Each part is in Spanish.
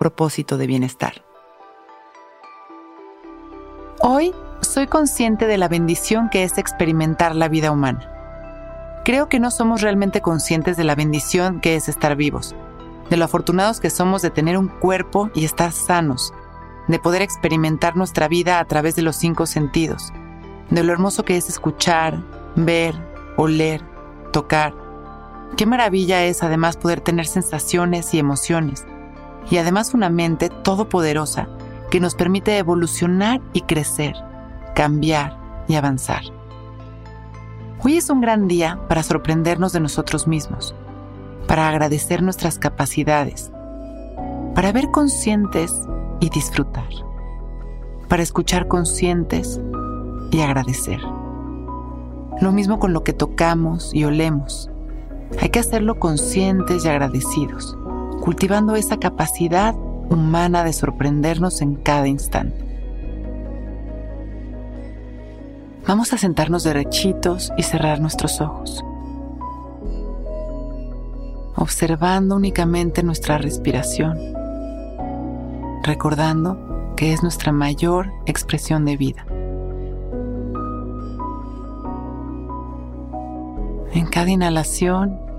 Propósito de bienestar. Hoy soy consciente de la bendición que es experimentar la vida humana. Creo que no somos realmente conscientes de la bendición que es estar vivos, de lo afortunados que somos de tener un cuerpo y estar sanos, de poder experimentar nuestra vida a través de los cinco sentidos, de lo hermoso que es escuchar, ver, oler, tocar. Qué maravilla es además poder tener sensaciones y emociones, y además una mente todopoderosa que nos permite evolucionar y crecer, cambiar y avanzar. Hoy es un gran día para sorprendernos de nosotros mismos, para agradecer nuestras capacidades, para ver conscientes y disfrutar, para escuchar conscientes y agradecer. Lo mismo con lo que tocamos y olemos. Hay que hacerlo conscientes y agradecidos cultivando esa capacidad humana de sorprendernos en cada instante. Vamos a sentarnos derechitos y cerrar nuestros ojos, observando únicamente nuestra respiración, recordando que es nuestra mayor expresión de vida. En cada inhalación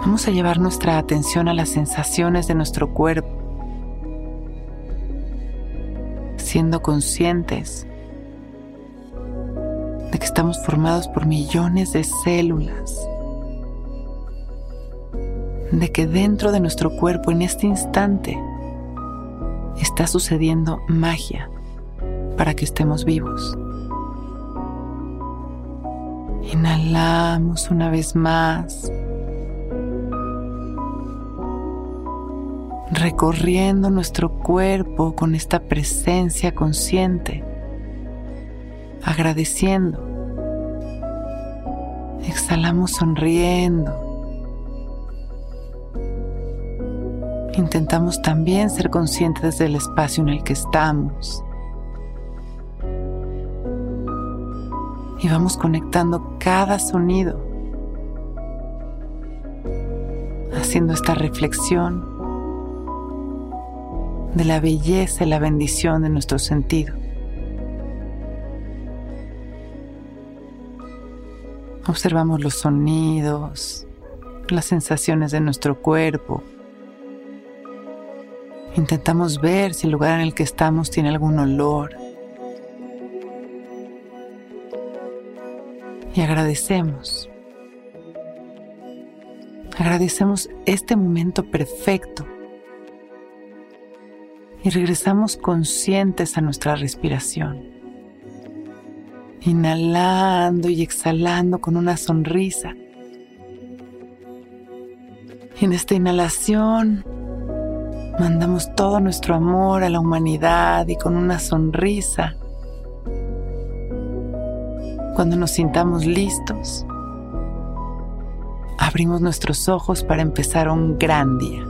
Vamos a llevar nuestra atención a las sensaciones de nuestro cuerpo, siendo conscientes de que estamos formados por millones de células, de que dentro de nuestro cuerpo en este instante está sucediendo magia para que estemos vivos. Inhalamos una vez más. Recorriendo nuestro cuerpo con esta presencia consciente, agradeciendo. Exhalamos sonriendo. Intentamos también ser conscientes del espacio en el que estamos. Y vamos conectando cada sonido, haciendo esta reflexión de la belleza y la bendición de nuestro sentido. Observamos los sonidos, las sensaciones de nuestro cuerpo. Intentamos ver si el lugar en el que estamos tiene algún olor. Y agradecemos. Agradecemos este momento perfecto regresamos conscientes a nuestra respiración. Inhalando y exhalando con una sonrisa. En esta inhalación mandamos todo nuestro amor a la humanidad y con una sonrisa. Cuando nos sintamos listos, abrimos nuestros ojos para empezar un gran día.